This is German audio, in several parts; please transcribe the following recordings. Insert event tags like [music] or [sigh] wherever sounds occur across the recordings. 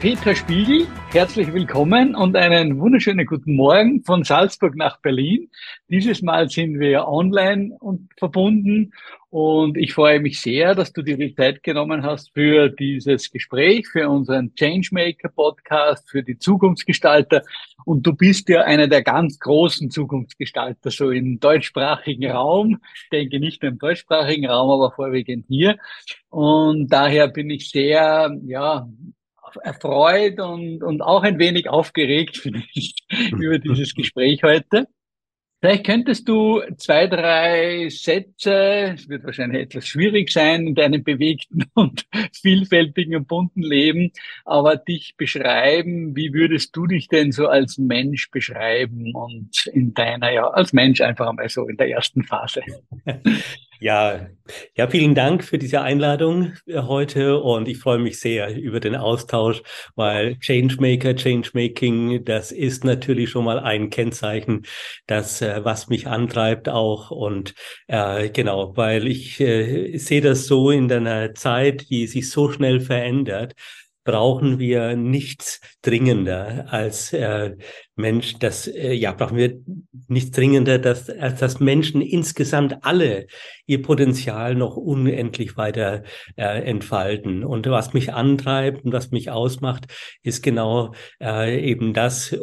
Peter Spiegel, herzlich willkommen und einen wunderschönen guten Morgen von Salzburg nach Berlin. Dieses Mal sind wir online und verbunden und ich freue mich sehr, dass du dir die Zeit genommen hast für dieses Gespräch, für unseren Changemaker Podcast, für die Zukunftsgestalter. Und du bist ja einer der ganz großen Zukunftsgestalter, so im deutschsprachigen Raum. Ich denke nicht nur im deutschsprachigen Raum, aber vorwiegend hier. Und daher bin ich sehr, ja, erfreut und, und auch ein wenig aufgeregt [laughs] über dieses Gespräch heute. Vielleicht könntest du zwei, drei Sätze, es wird wahrscheinlich etwas schwierig sein in deinem bewegten [laughs] und vielfältigen und bunten Leben, aber dich beschreiben, wie würdest du dich denn so als Mensch beschreiben und in deiner, ja, als Mensch einfach einmal so in der ersten Phase? [laughs] Ja, ja, vielen Dank für diese Einladung äh, heute. Und ich freue mich sehr über den Austausch, weil Changemaker, Changemaking, das ist natürlich schon mal ein Kennzeichen, das äh, was mich antreibt auch. Und äh, genau, weil ich äh, sehe das so in einer Zeit, die sich so schnell verändert, brauchen wir nichts dringender als äh, Mensch, das äh, ja brauchen wir nichts dringender, dass, als dass Menschen insgesamt alle ihr Potenzial noch unendlich weiter äh, entfalten. Und was mich antreibt und was mich ausmacht, ist genau äh, eben das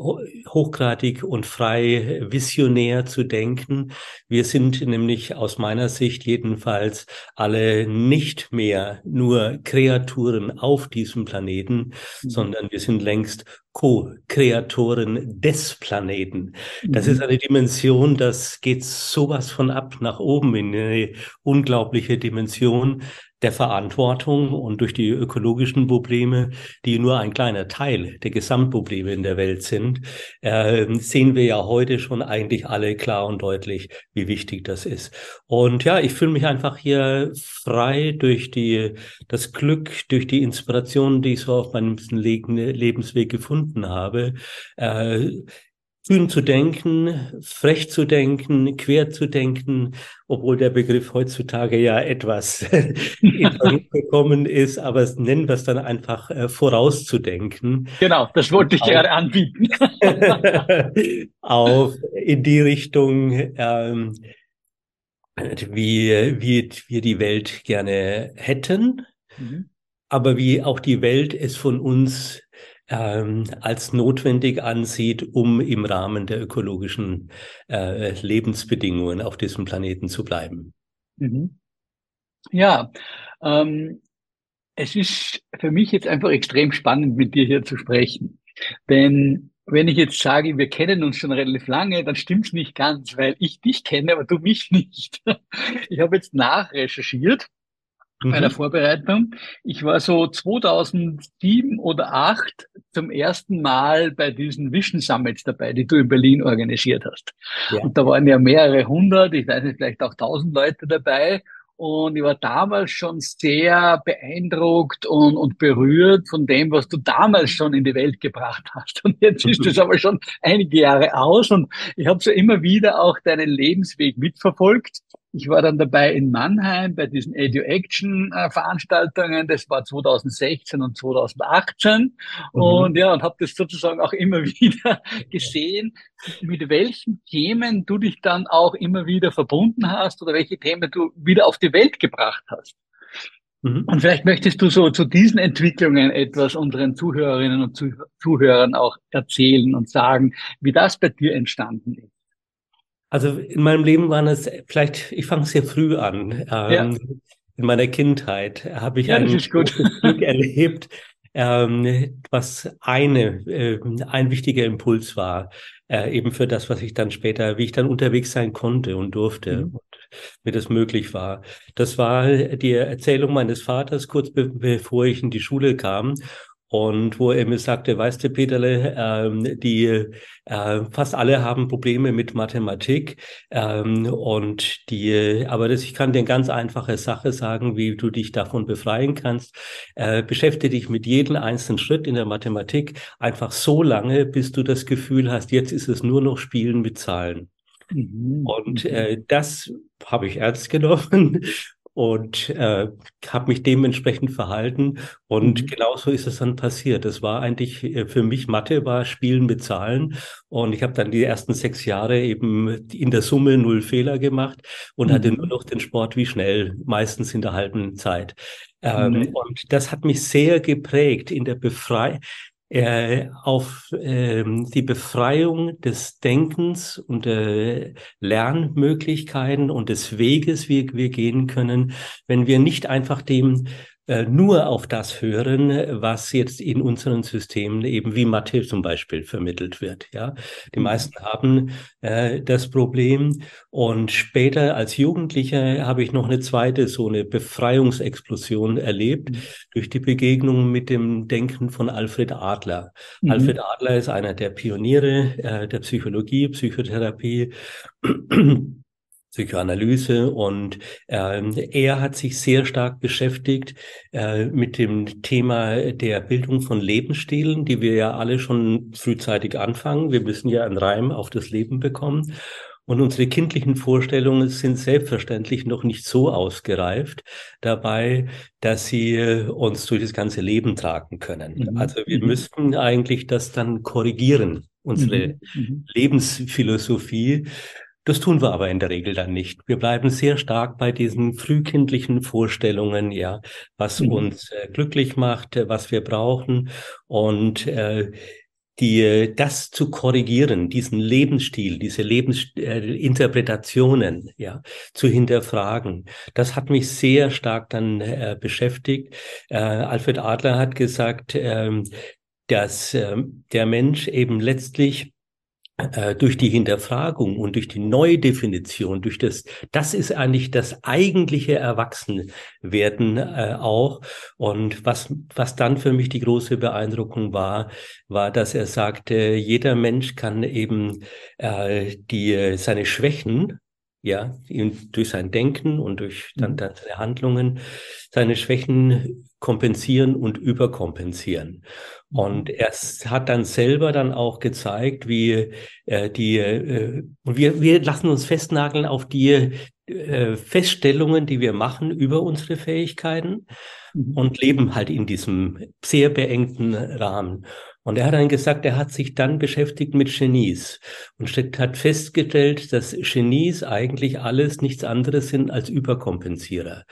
hochgradig und frei visionär zu denken. Wir sind nämlich aus meiner Sicht jedenfalls alle nicht mehr nur Kreaturen auf diesem Planeten, mhm. sondern wir sind längst Co-Kreatoren des Planeten. Das mhm. ist eine Dimension, das geht sowas von ab nach oben in eine unglaubliche Dimension, der Verantwortung und durch die ökologischen Probleme, die nur ein kleiner Teil der Gesamtprobleme in der Welt sind, äh, sehen wir ja heute schon eigentlich alle klar und deutlich, wie wichtig das ist. Und ja, ich fühle mich einfach hier frei durch die, das Glück, durch die Inspiration, die ich so auf meinem Lebensweg gefunden habe, äh, kühn zu denken, frech zu denken, quer zu denken, obwohl der Begriff heutzutage ja etwas [laughs] gekommen ist, aber nennen wir es dann einfach äh, vorauszudenken. Genau, das wollte ich auch, gerade anbieten. [laughs] auch in die Richtung, ähm, wie, wie wir die Welt gerne hätten, mhm. aber wie auch die Welt es von uns ähm, als notwendig ansieht, um im Rahmen der ökologischen äh, Lebensbedingungen auf diesem Planeten zu bleiben. Mhm. Ja, ähm, es ist für mich jetzt einfach extrem spannend, mit dir hier zu sprechen. Denn wenn ich jetzt sage, wir kennen uns schon relativ lange, dann stimmt's nicht ganz, weil ich dich kenne, aber du mich nicht. [laughs] Ich habe jetzt nachrecherchiert bei der mhm. Vorbereitung. Ich war so 2007 oder 2008 zum ersten Mal bei diesen Vision Summits dabei, die du in Berlin organisiert hast. Ja. Und da waren ja mehrere hundert, ich weiß nicht, vielleicht auch tausend Leute dabei. Und ich war damals schon sehr beeindruckt und, und berührt von dem, was du damals schon in die Welt gebracht hast. Und jetzt ist das [laughs] aber schon einige Jahre aus und ich habe so immer wieder auch deinen Lebensweg mitverfolgt. Ich war dann dabei in Mannheim bei diesen Edu-Action-Veranstaltungen. Das war 2016 und 2018. Mhm. Und ja, und habe das sozusagen auch immer [laughs] wieder gesehen, mit welchen Themen du dich dann auch immer wieder verbunden hast oder welche Themen du wieder auf die Welt gebracht hast. Mhm. Und vielleicht möchtest du so zu diesen Entwicklungen etwas unseren Zuhörerinnen und Zuhörern auch erzählen und sagen, wie das bei dir entstanden ist. Also in meinem Leben waren es vielleicht, ich fange sehr früh an. Ähm, ja. In meiner Kindheit habe ich ja, ein Glück erlebt, ähm, was eine, äh, ein wichtiger Impuls war, äh, eben für das, was ich dann später, wie ich dann unterwegs sein konnte und durfte mhm. und mir das möglich war. Das war die Erzählung meines Vaters kurz be bevor ich in die Schule kam und wo er mir sagte, weißt du, Peterle, ähm, die äh, fast alle haben Probleme mit Mathematik ähm, und die, aber das, ich kann dir eine ganz einfache Sache sagen, wie du dich davon befreien kannst. Äh, beschäftige dich mit jedem einzelnen Schritt in der Mathematik einfach so lange, bis du das Gefühl hast, jetzt ist es nur noch Spielen mit Zahlen. Mhm. Und mhm. äh, das habe ich ernst genommen und äh, habe mich dementsprechend verhalten. Und mhm. genauso ist es dann passiert. Das war eigentlich äh, für mich Mathe war Spielen mit Zahlen. Und ich habe dann die ersten sechs Jahre eben in der Summe null Fehler gemacht und mhm. hatte nur noch den Sport wie schnell, meistens in der halben Zeit. Ähm, mhm. Und das hat mich sehr geprägt in der Befreiung äh, auf äh, die Befreiung des Denkens und der Lernmöglichkeiten und des Weges, wie wir gehen können, wenn wir nicht einfach dem äh, nur auf das hören, was jetzt in unseren Systemen eben wie Mathe zum Beispiel vermittelt wird. Ja, die mhm. meisten haben äh, das Problem und später als Jugendlicher habe ich noch eine zweite so eine Befreiungsexplosion erlebt mhm. durch die Begegnung mit dem Denken von Alfred Adler. Mhm. Alfred Adler ist einer der Pioniere äh, der Psychologie, Psychotherapie. Psychoanalyse und äh, er hat sich sehr stark beschäftigt äh, mit dem Thema der Bildung von Lebensstilen, die wir ja alle schon frühzeitig anfangen. Wir müssen ja einen Reim auf das Leben bekommen. Und unsere kindlichen Vorstellungen sind selbstverständlich noch nicht so ausgereift dabei, dass sie uns durch das ganze Leben tragen können. Mhm. Also wir mhm. müssten eigentlich das dann korrigieren, unsere mhm. mhm. Lebensphilosophie. Das tun wir aber in der Regel dann nicht. Wir bleiben sehr stark bei diesen frühkindlichen Vorstellungen, ja, was mhm. uns äh, glücklich macht, äh, was wir brauchen und äh, die, das zu korrigieren, diesen Lebensstil, diese Lebensinterpretationen, äh, ja, zu hinterfragen. Das hat mich sehr stark dann äh, beschäftigt. Äh, Alfred Adler hat gesagt, äh, dass äh, der Mensch eben letztlich durch die Hinterfragung und durch die Neudefinition, durch das, das ist eigentlich das eigentliche Erwachsenwerden äh, auch. Und was, was dann für mich die große Beeindruckung war, war, dass er sagte, jeder Mensch kann eben äh, die, seine Schwächen ja, durch sein Denken und durch dann, mhm. dann seine Handlungen seine Schwächen kompensieren und überkompensieren. Mhm. Und er hat dann selber dann auch gezeigt, wie äh, die, äh, und wir, wir lassen uns festnageln auf die äh, Feststellungen, die wir machen über unsere Fähigkeiten mhm. und leben halt in diesem sehr beengten Rahmen. Und er hat dann gesagt, er hat sich dann beschäftigt mit Genies und hat festgestellt, dass Genies eigentlich alles nichts anderes sind als Überkompensierer,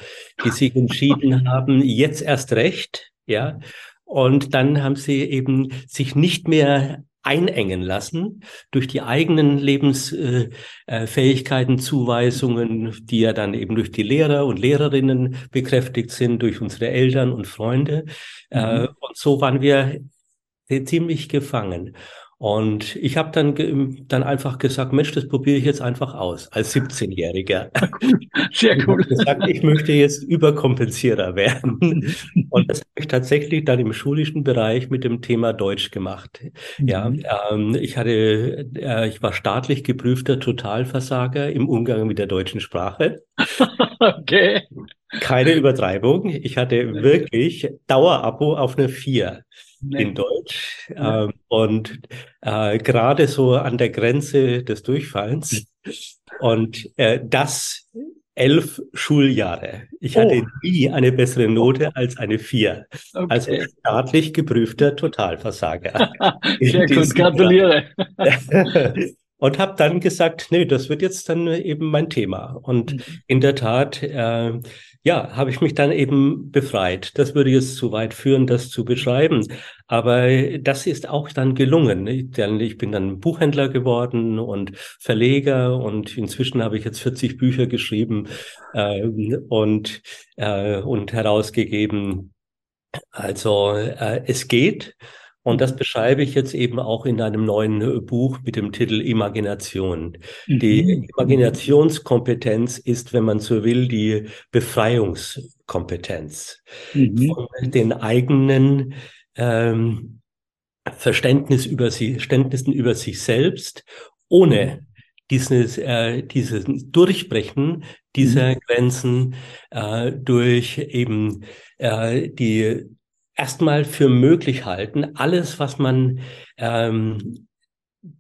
die sich entschieden [laughs] haben, jetzt erst recht, ja. Und dann haben sie eben sich nicht mehr einengen lassen durch die eigenen Lebensfähigkeiten, Zuweisungen, die ja dann eben durch die Lehrer und Lehrerinnen bekräftigt sind, durch unsere Eltern und Freunde. Äh, mhm. Und so waren wir ziemlich gefangen. Und ich habe dann, dann einfach gesagt, Mensch, das probiere ich jetzt einfach aus als 17-Jähriger. [laughs] Sehr cool. Ich, gesagt, ich möchte jetzt Überkompensierer werden. Und das habe ich tatsächlich dann im schulischen Bereich mit dem Thema Deutsch gemacht. Mhm. Ja, ähm, ich hatte, äh, ich war staatlich geprüfter Totalversager im Umgang mit der deutschen Sprache. [laughs] okay. Keine Übertreibung. Ich hatte wirklich Dauerabo auf eine 4 nee. In Deutsch. Ja. Ähm, und äh, gerade so an der Grenze des Durchfallens. Und äh, das elf Schuljahre. Ich oh. hatte nie eine bessere Note als eine vier. Okay. Also staatlich geprüfter Totalversager. [laughs] Sehr gut, gratuliere. [laughs] und habe dann gesagt, nee, das wird jetzt dann eben mein Thema. Und mhm. in der Tat äh, ja, habe ich mich dann eben befreit. Das würde jetzt zu weit führen, das zu beschreiben. Aber das ist auch dann gelungen. Ich bin dann Buchhändler geworden und Verleger und inzwischen habe ich jetzt 40 Bücher geschrieben äh, und, äh, und herausgegeben. Also äh, es geht. Und das beschreibe ich jetzt eben auch in einem neuen äh, Buch mit dem Titel Imagination. Mhm. Die Imaginationskompetenz ist, wenn man so will, die Befreiungskompetenz mhm. von den eigenen ähm, Verständnis über sie, Verständnissen über sich selbst, ohne dieses, äh, dieses Durchbrechen dieser mhm. Grenzen äh, durch eben äh, die erstmal für möglich halten, alles, was man ähm,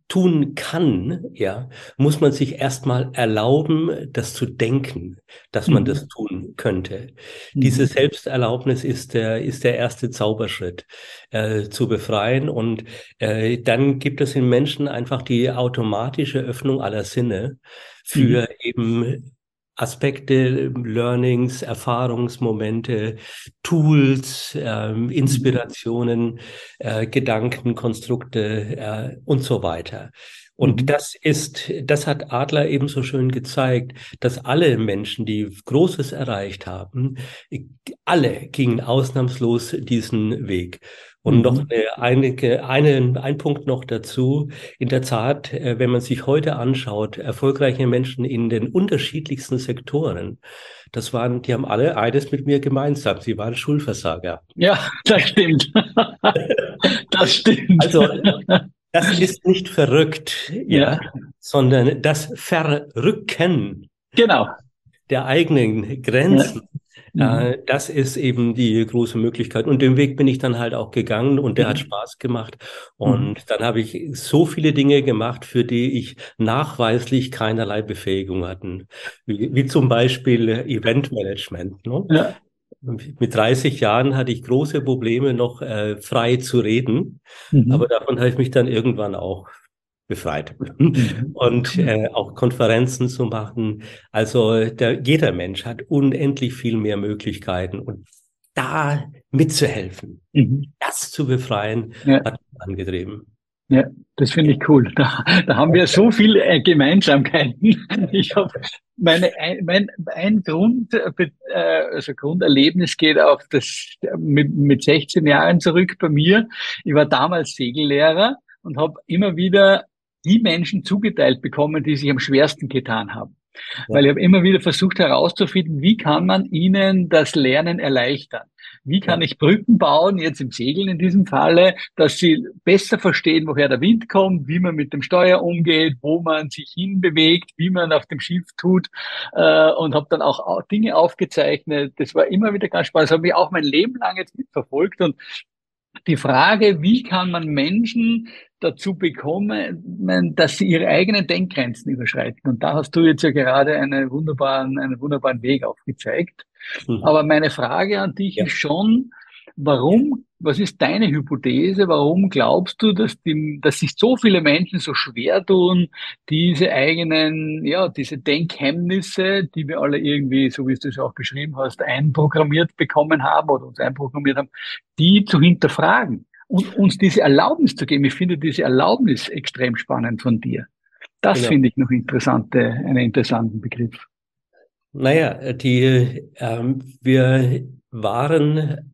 tun kann, ja, muss man sich erstmal erlauben, das zu denken, dass man mhm. das tun könnte. Mhm. Diese Selbsterlaubnis ist der, ist der erste Zauberschritt äh, zu befreien. Und äh, dann gibt es in Menschen einfach die automatische Öffnung aller Sinne für mhm. eben Aspekte, Learnings, Erfahrungsmomente, Tools, ähm, Inspirationen, äh, Gedanken, Konstrukte äh, und so weiter. Und mhm. das ist, das hat Adler eben so schön gezeigt, dass alle Menschen, die Großes erreicht haben, alle gingen ausnahmslos diesen Weg. Und mhm. noch eine, einige, eine, ein Punkt noch dazu. In der Tat, äh, wenn man sich heute anschaut, erfolgreiche Menschen in den unterschiedlichsten Sektoren, das waren, die haben alle eines mit mir gemeinsam. Sie waren Schulversager. Ja, [laughs] das stimmt. [laughs] das stimmt. Also, das ist nicht verrückt, ja, ja. sondern das Verrücken. Genau. Der eigenen Grenzen. Ja Mhm. das ist eben die große Möglichkeit. Und den Weg bin ich dann halt auch gegangen und der mhm. hat Spaß gemacht. Und mhm. dann habe ich so viele Dinge gemacht, für die ich nachweislich keinerlei Befähigung hatten. Wie, wie zum Beispiel Eventmanagement. Ne? Ja. Mit 30 Jahren hatte ich große Probleme, noch äh, frei zu reden. Mhm. Aber davon habe ich mich dann irgendwann auch befreit. Mhm. [laughs] Und äh, auch Konferenzen zu machen. Also der, jeder Mensch hat unendlich viel mehr Möglichkeiten und da mitzuhelfen, mhm. das zu befreien, ja. hat angetrieben. Ja, das finde ich cool. Da, da haben wir so viele äh, Gemeinsamkeiten. [laughs] Ich habe meine mein ein Grund äh, also Grunderlebnis geht auf das mit, mit 16 Jahren zurück bei mir. Ich war damals Segellehrer und habe immer wieder die Menschen zugeteilt bekommen, die sich am schwersten getan haben. Ja. Weil ich habe immer wieder versucht herauszufinden, wie kann man ihnen das Lernen erleichtern? Wie kann ich Brücken bauen, jetzt im Segeln in diesem Falle, dass sie besser verstehen, woher der Wind kommt, wie man mit dem Steuer umgeht, wo man sich hinbewegt, wie man auf dem Schiff tut äh, und habe dann auch Dinge aufgezeichnet. Das war immer wieder ganz spannend. Das habe ich auch mein Leben lang jetzt mitverfolgt und die Frage, wie kann man Menschen dazu bekommen, dass sie ihre eigenen Denkgrenzen überschreiten. Und da hast du jetzt ja gerade einen wunderbaren, einen wunderbaren Weg aufgezeigt. Mhm. Aber meine Frage an dich ja. ist schon, warum, was ist deine Hypothese? Warum glaubst du, dass, die, dass sich so viele Menschen so schwer tun, diese eigenen, ja, diese Denkhemmnisse, die wir alle irgendwie, so wie du es auch beschrieben hast, einprogrammiert bekommen haben oder uns einprogrammiert haben, die zu hinterfragen? und uns diese Erlaubnis zu geben. Ich finde diese Erlaubnis extrem spannend von dir. Das genau. finde ich noch interessante, einen interessanten Begriff. Naja, die, ähm, wir waren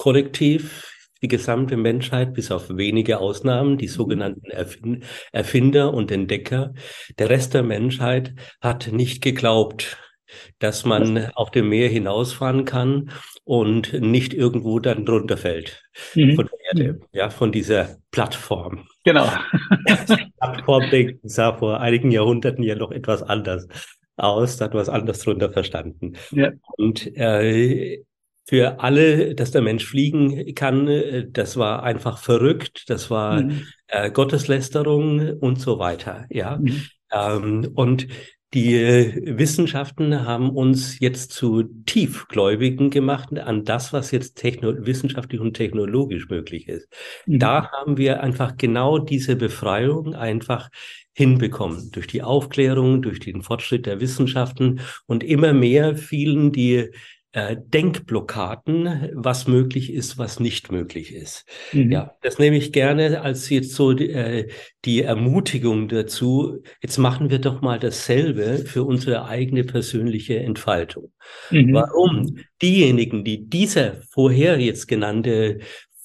kollektiv die gesamte Menschheit, bis auf wenige Ausnahmen, die sogenannten Erfind Erfinder und Entdecker. Der Rest der Menschheit hat nicht geglaubt, dass man auf dem Meer hinausfahren kann und nicht irgendwo dann drunter fällt mhm. von der Erde, mhm. ja, von dieser Plattform. Genau. [laughs] Plattformdenken sah vor einigen Jahrhunderten ja noch etwas anders aus, da hat was anders drunter verstanden. Ja. Und äh, für alle, dass der Mensch fliegen kann, äh, das war einfach verrückt, das war mhm. äh, Gotteslästerung und so weiter. Ja. Mhm. Ähm, und die Wissenschaften haben uns jetzt zu Tiefgläubigen gemacht an das, was jetzt wissenschaftlich und technologisch möglich ist. Mhm. Da haben wir einfach genau diese Befreiung einfach hinbekommen durch die Aufklärung, durch den Fortschritt der Wissenschaften und immer mehr fielen die äh, Denkblockaden, was möglich ist, was nicht möglich ist. Mhm. Ja, das nehme ich gerne als jetzt so die, äh, die Ermutigung dazu. Jetzt machen wir doch mal dasselbe für unsere eigene persönliche Entfaltung. Mhm. Warum diejenigen, die dieser vorher jetzt genannte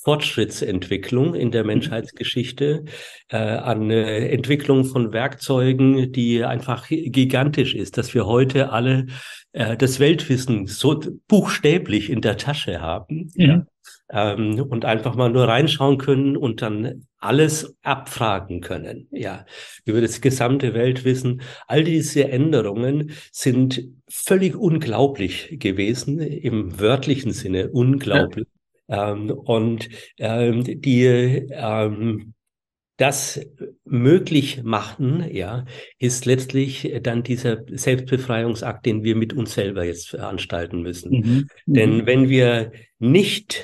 Fortschrittsentwicklung in der Menschheitsgeschichte, äh, an äh, Entwicklung von Werkzeugen, die einfach gigantisch ist, dass wir heute alle äh, das Weltwissen so buchstäblich in der Tasche haben. Mhm. Ja ähm, und einfach mal nur reinschauen können und dann alles abfragen können, ja, über das gesamte Weltwissen. All diese Änderungen sind völlig unglaublich gewesen, im wörtlichen Sinne unglaublich. Ähm, und ähm, die ähm, das möglich machen, ja, ist letztlich dann dieser Selbstbefreiungsakt, den wir mit uns selber jetzt veranstalten müssen. Mhm. Mhm. Denn wenn wir nicht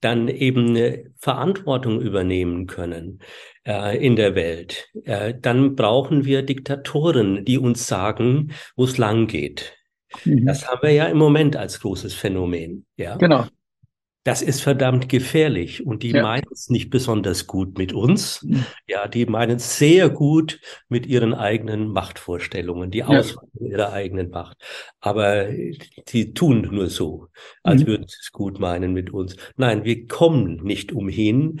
dann eben Verantwortung übernehmen können äh, in der Welt, äh, dann brauchen wir Diktatoren, die uns sagen, wo es lang geht. Mhm. Das haben wir ja im Moment als großes Phänomen. Ja? Genau das ist verdammt gefährlich und die ja. meinen es nicht besonders gut mit uns. Mhm. Ja, die meinen es sehr gut mit ihren eigenen Machtvorstellungen, die ja. Ausweitung ihrer eigenen Macht. Aber sie tun nur so, als mhm. würden sie es gut meinen mit uns. Nein, wir kommen nicht umhin,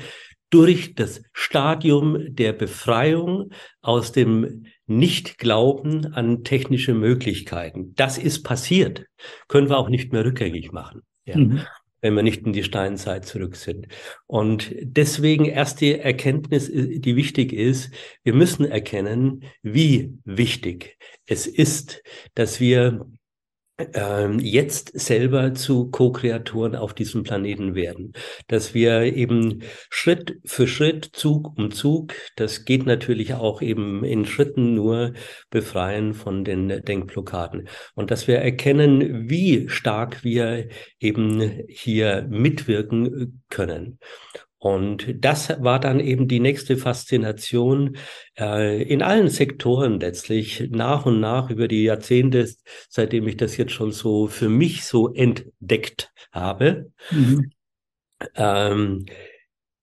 durch das Stadium der Befreiung aus dem Nichtglauben an technische Möglichkeiten. Das ist passiert. Können wir auch nicht mehr rückgängig machen. Ja. Mhm wenn wir nicht in die Steinzeit zurück sind. Und deswegen erst die Erkenntnis, die wichtig ist, wir müssen erkennen, wie wichtig es ist, dass wir jetzt selber zu Co-Kreatoren auf diesem Planeten werden. Dass wir eben Schritt für Schritt, Zug um Zug, das geht natürlich auch eben in Schritten nur befreien von den Denkblockaden. Und dass wir erkennen, wie stark wir eben hier mitwirken können. Und das war dann eben die nächste Faszination äh, in allen Sektoren letztlich nach und nach über die Jahrzehnte, seitdem ich das jetzt schon so für mich so entdeckt habe. Mhm. Ähm,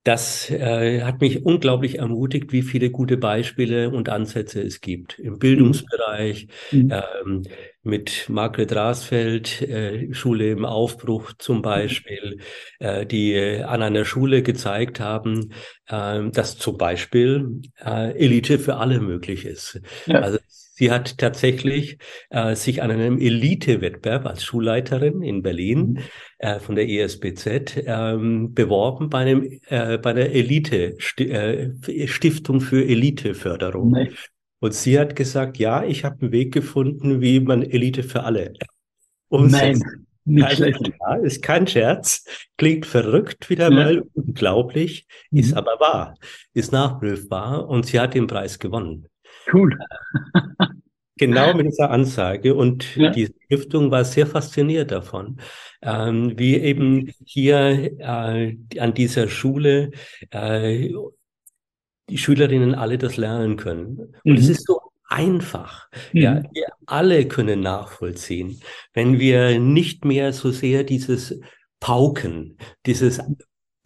das äh, hat mich unglaublich ermutigt, wie viele gute Beispiele und Ansätze es gibt im Bildungsbereich, mhm. ähm, mit Margret Rasfeld, äh, Schule im Aufbruch zum Beispiel, äh, die an einer Schule gezeigt haben, äh, dass zum Beispiel äh, Elite für alle möglich ist. Ja. Also Sie hat tatsächlich äh, sich an einem Elite-Wettbewerb als Schulleiterin in Berlin mhm. äh, von der ESBZ ähm, beworben bei einem äh, bei der Elite äh, Stiftung für Eliteförderung. Nee. Und sie hat gesagt, ja, ich habe einen Weg gefunden, wie man Elite für alle umsetzt. Nein, nicht also, schlecht. Ja, ist kein Scherz, klingt verrückt wieder ja. mal, unglaublich, mhm. ist aber wahr, ist nachprüfbar und sie hat den Preis gewonnen. Cool. [laughs] Genau mit dieser Ansage. Und ja. die Stiftung war sehr fasziniert davon, ähm, wie eben hier äh, an dieser Schule äh, die Schülerinnen alle das lernen können. Und mhm. es ist so einfach. Mhm. Ja, wir alle können nachvollziehen, wenn wir nicht mehr so sehr dieses Pauken, dieses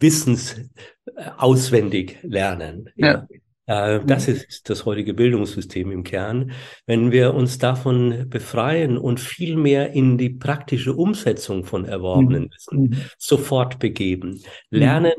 Wissens äh, auswendig lernen. Ja. ja. Äh, das mhm. ist das heutige Bildungssystem im Kern. Wenn wir uns davon befreien und viel mehr in die praktische Umsetzung von erworbenen mhm. Wissen mhm. sofort begeben, lernen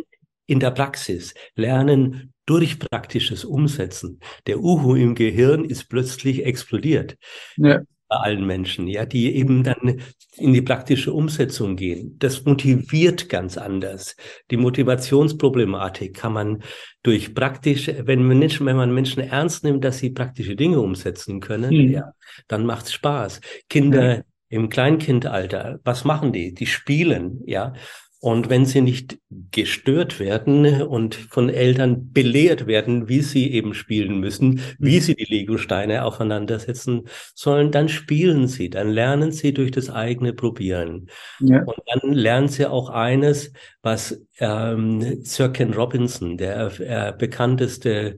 in der Praxis, lernen durch praktisches Umsetzen. Der Uhu im Gehirn ist plötzlich explodiert. Ja. Bei allen Menschen, ja, die eben dann in die praktische Umsetzung gehen. Das motiviert ganz anders. Die Motivationsproblematik kann man durch praktisch, wenn Menschen, wenn man Menschen ernst nimmt, dass sie praktische Dinge umsetzen können, mhm. ja, dann macht's Spaß. Kinder ja. im Kleinkindalter, was machen die? Die spielen, ja. Und wenn sie nicht gestört werden und von Eltern belehrt werden, wie sie eben spielen müssen, wie mhm. sie die Lego-Steine aufeinandersetzen sollen, dann spielen sie, dann lernen sie durch das eigene Probieren. Ja. Und dann lernen sie auch eines, was ähm, Sir Ken Robinson, der äh, bekannteste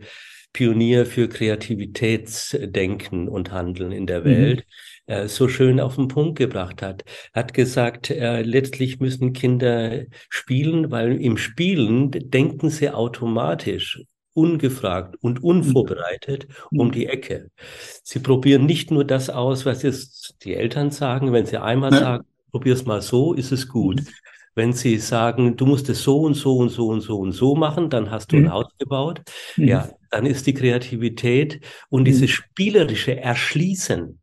Pionier für Kreativitätsdenken und Handeln in der mhm. Welt, mhm äh, so schön auf den Punkt gebracht hat. Hat gesagt, äh, letztlich müssen Kinder spielen, weil im Spielen denken sie automatisch ungefragt und unvorbereitet mhm. um die Ecke. Sie probieren nicht nur das aus, was jetzt die Eltern sagen, wenn sie einmal ja. sagen, probier's mal so, ist es gut. Mhm. wenn sie sagen, du musst es so und so und so und so und so machen, dann hast du mhm. ein Haus gebaut. Mhm. Ja, dann ist die Kreativität und dieses spielerische Erschließen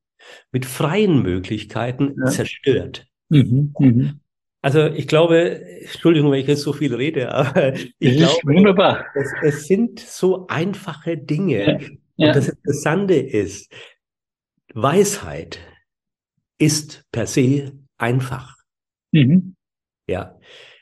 mit freien Möglichkeiten ja. zerstört. Mhm. Mhm. Also ich glaube, Entschuldigung, wenn ich jetzt so viel rede, aber ich glaube, wunderbar. Es, es, sind so einfache Dinge. Ja. Und das Interessante ist, Weisheit ist per se einfach. Mhm. Ja.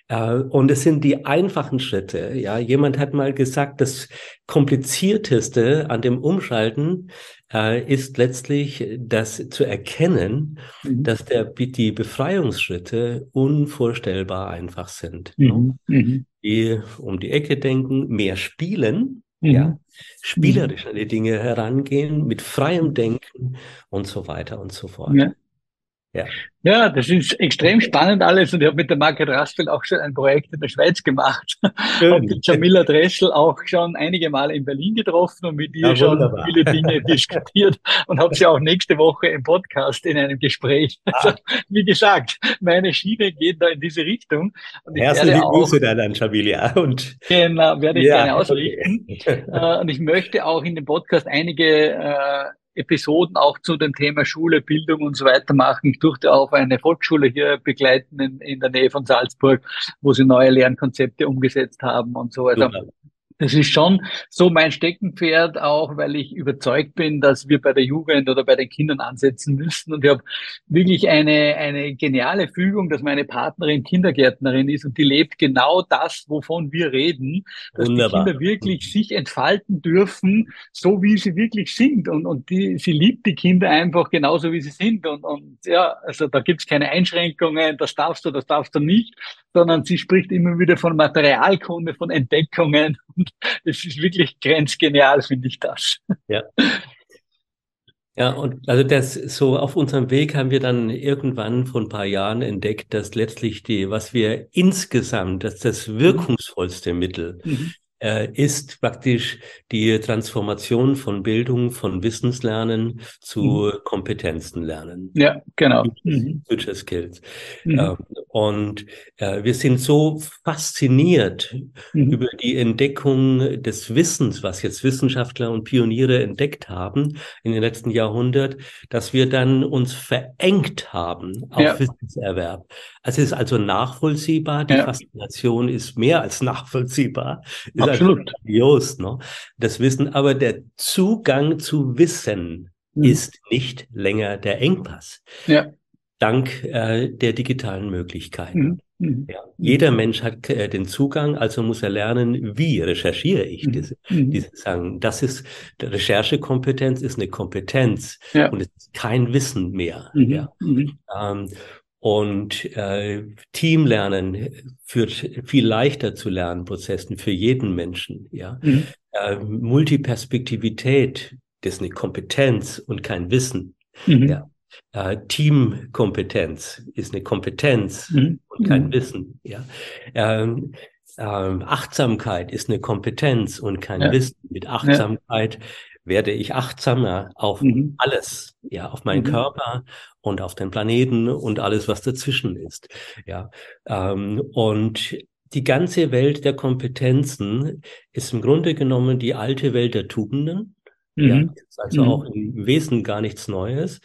Äh, und es sind die einfachen Schritte. Ja, jemand hat mal gesagt, das komplizierteste an dem Umschalten äh, ist letztlich das zu erkennen, mhm. dass der, die Befreiungsschritte unvorstellbar einfach sind. Mhm. Mhm. Die um die Ecke denken, mehr spielen, mhm. ja, spielerisch an die Dinge herangehen, mit freiem Denken und so weiter und so fort. Ja. Ja. ja, das ist extrem spannend alles und ich habe mit der Margaret Rastel auch schon ein Projekt in der Schweiz gemacht. Habe mit Jamila Dressel auch schon einige Male in Berlin getroffen und mit ihr ja, schon viele Dinge [laughs] diskutiert und habe sie auch nächste Woche im Podcast in einem Gespräch. Ah. Also, wie gesagt, meine Schiene geht da in diese Richtung. Und ich Herzliche Grüße dann an Jamilia. Und genau, werde ich ja, gerne ausrichten. Okay. Äh, und ich möchte auch in dem Podcast einige äh, Episoden auch zu dem Thema Schule, Bildung und so weiter machen. Ich durfte auch eine Volksschule hier begleiten in, in der Nähe von Salzburg, wo sie neue Lernkonzepte umgesetzt haben und so. Also das ist schon so mein Steckenpferd auch, weil ich überzeugt bin, dass wir bei der Jugend oder bei den Kindern ansetzen müssen. Und ich habe wirklich eine, eine geniale Fügung, dass meine Partnerin Kindergärtnerin ist und die lebt genau das, wovon wir reden, dass Wunderbar. die Kinder wirklich sich entfalten dürfen, so wie sie wirklich sind. Und, und die, sie liebt die Kinder einfach genauso, wie sie sind. Und, und ja, also da gibt's keine Einschränkungen, das darfst du, das darfst du nicht, sondern sie spricht immer wieder von Materialkunde, von Entdeckungen. [laughs] Es ist wirklich grenzgenial, finde ich das. Ja. Ja, und also das so auf unserem Weg haben wir dann irgendwann vor ein paar Jahren entdeckt, dass letztlich die, was wir insgesamt, dass das mhm. wirkungsvollste Mittel mhm ist praktisch die Transformation von Bildung, von Wissenslernen zu mhm. Kompetenzenlernen. Ja, genau. Future mhm. Skills. Mhm. Ähm, und äh, wir sind so fasziniert mhm. über die Entdeckung des Wissens, was jetzt Wissenschaftler und Pioniere entdeckt haben in den letzten Jahrhundert, dass wir dann uns verengt haben auf ja. Wissenserwerb. Also es ist also nachvollziehbar. Die ja. Faszination ist mehr als nachvollziehbar. Ist Absolut. grandios, ne? Das Wissen, aber der Zugang zu Wissen mhm. ist nicht länger der Engpass. Ja. Dank äh, der digitalen Möglichkeiten. Mhm. Mhm. Ja. Jeder Mensch hat äh, den Zugang, also muss er lernen, wie recherchiere ich mhm. diese, mhm. diese Sachen. Das ist, Recherchekompetenz ist eine Kompetenz ja. und es ist kein Wissen mehr. Mhm. Ja. Mhm. Ähm, und äh, Teamlernen führt viel leichter zu Lernprozessen für jeden Menschen. Ja, mhm. äh, Multiperspektivität, das ist eine Kompetenz und kein Wissen. Mhm. Ja. Äh, Teamkompetenz ist eine Kompetenz mhm. und kein mhm. Wissen. Ja. Ähm, ähm, Achtsamkeit ist eine Kompetenz und kein ja. Wissen. Mit Achtsamkeit ja. Werde ich achtsamer auf mhm. alles, ja, auf meinen mhm. Körper und auf den Planeten und alles, was dazwischen ist. Ja, ähm, und die ganze Welt der Kompetenzen ist im Grunde genommen die alte Welt der Tugenden. Mhm. Ja, ist also mhm. auch im Wesen gar nichts Neues.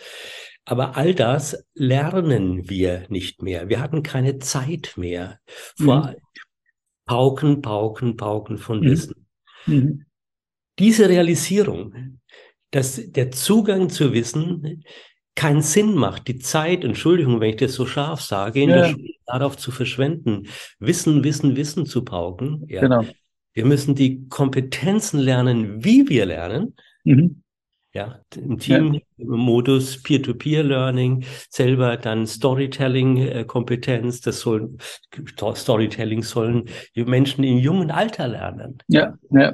Aber all das lernen wir nicht mehr. Wir hatten keine Zeit mehr vor mhm. Pauken, Pauken, Pauken von mhm. Wissen. Mhm. Diese Realisierung, dass der Zugang zu Wissen keinen Sinn macht, die Zeit, Entschuldigung, wenn ich das so scharf sage, in ja. der Schule darauf zu verschwenden, Wissen, Wissen, Wissen zu pauken. Ja. Genau. Wir müssen die Kompetenzen lernen, wie wir lernen. Mhm. Ja, im Team-Modus, ja. Peer-to-Peer-Learning, selber dann Storytelling-Kompetenz, das sollen, Storytelling sollen die Menschen im jungen Alter lernen. Ja, ja.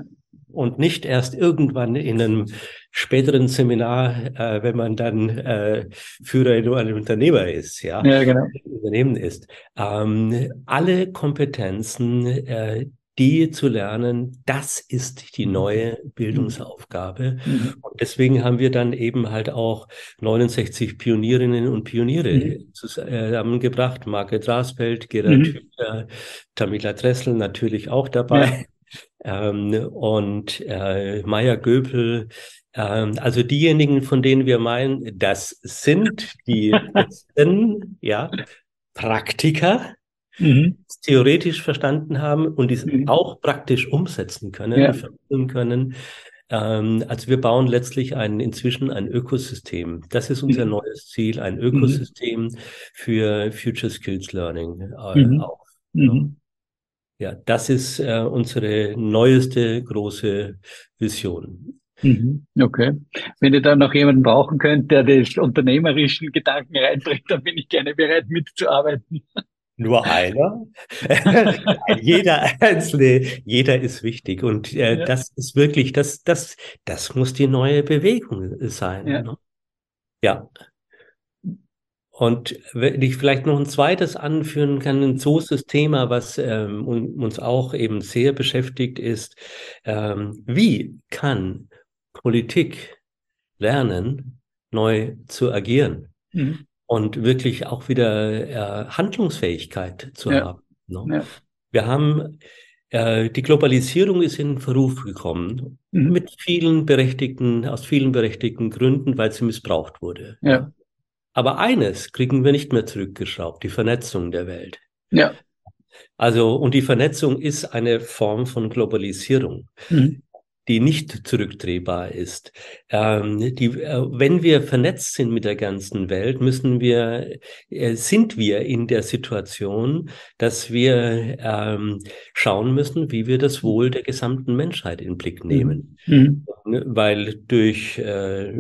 Und nicht erst irgendwann in einem späteren Seminar, äh, wenn man dann äh, Führer in einem Unternehmer ist, ja, ja genau. Unternehmen ist. Ähm, alle Kompetenzen, äh, die zu lernen, das ist die neue Bildungsaufgabe. Mhm. Und deswegen haben wir dann eben halt auch 69 Pionierinnen und Pioniere mhm. zusammengebracht. Margret Rasfeld, Gerhard mhm. Hübner, Tamila Dressel natürlich auch dabei. Ja. Ähm, und äh, Maya Göpel, ähm, also diejenigen, von denen wir meinen, das sind die [laughs] besten, ja, Praktiker, mhm. theoretisch verstanden haben und die mhm. auch praktisch umsetzen können, ja. vermitteln können. Ähm, also wir bauen letztlich ein, inzwischen ein Ökosystem. Das ist unser mhm. neues Ziel, ein Ökosystem mhm. für Future Skills Learning äh, mhm. auch. Mhm. Ja, das ist äh, unsere neueste große Vision. Mhm. Okay. Wenn ihr da noch jemanden brauchen könnt, der des unternehmerischen Gedanken reinbringt, dann bin ich gerne bereit mitzuarbeiten. Nur einer? [laughs] jeder einzelne, jeder ist wichtig. Und äh, ja. das ist wirklich, das, das, das muss die neue Bewegung sein. Ja. Ne? ja. Und wenn ich vielleicht noch ein zweites anführen kann, ein großes Thema, was ähm, uns auch eben sehr beschäftigt, ist, ähm, wie kann Politik lernen, neu zu agieren? Mhm und wirklich auch wieder äh, Handlungsfähigkeit zu ja. haben. Ne? Ja. Wir haben äh, die Globalisierung ist in Verruf gekommen mhm. mit vielen berechtigten, aus vielen berechtigten Gründen, weil sie missbraucht wurde. Ja. Aber eines kriegen wir nicht mehr zurückgeschraubt, die Vernetzung der Welt. Ja. Also, und die Vernetzung ist eine Form von Globalisierung. Mhm die nicht zurückdrehbar ist. Ähm, die, äh, wenn wir vernetzt sind mit der ganzen Welt, müssen wir, äh, sind wir in der Situation, dass wir ähm, schauen müssen, wie wir das Wohl der gesamten Menschheit in Blick mhm. nehmen. Mhm. Weil durch äh,